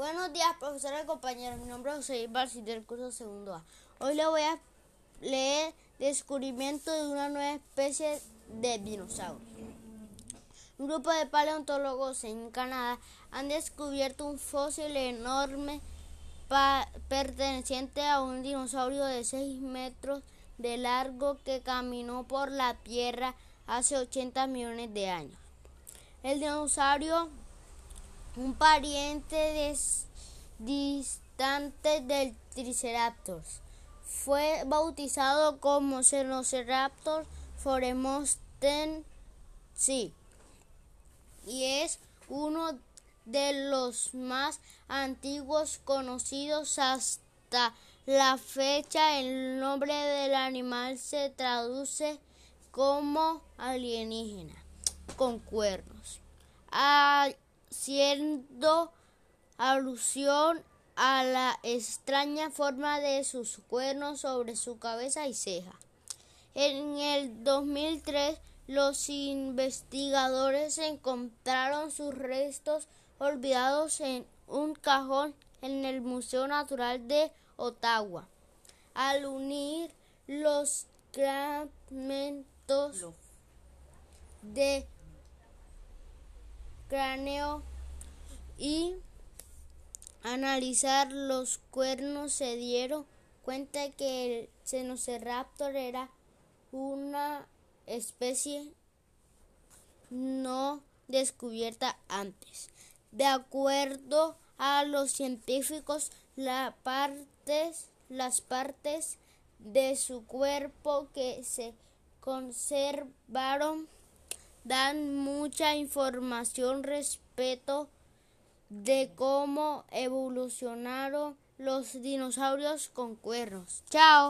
Buenos días, profesores y compañeros. Mi nombre es José Barcil del curso segundo A. Hoy le voy a leer Descubrimiento de una nueva especie de dinosaurio. Un grupo de paleontólogos en Canadá han descubierto un fósil enorme perteneciente a un dinosaurio de 6 metros de largo que caminó por la Tierra hace 80 millones de años. El dinosaurio un pariente distante del Triceratops. Fue bautizado como Cernoceraptor sí y es uno de los más antiguos conocidos hasta la fecha. El nombre del animal se traduce como alienígena con cuernos haciendo alusión a la extraña forma de sus cuernos sobre su cabeza y ceja. En el 2003, los investigadores encontraron sus restos olvidados en un cajón en el Museo Natural de Ottawa. Al unir los fragmentos de cráneo y analizar los cuernos se dieron cuenta que el Cenoceraptor era una especie no descubierta antes. De acuerdo a los científicos, las partes de su cuerpo que se conservaron dan mucha información respecto de cómo evolucionaron los dinosaurios con cuernos. Chao.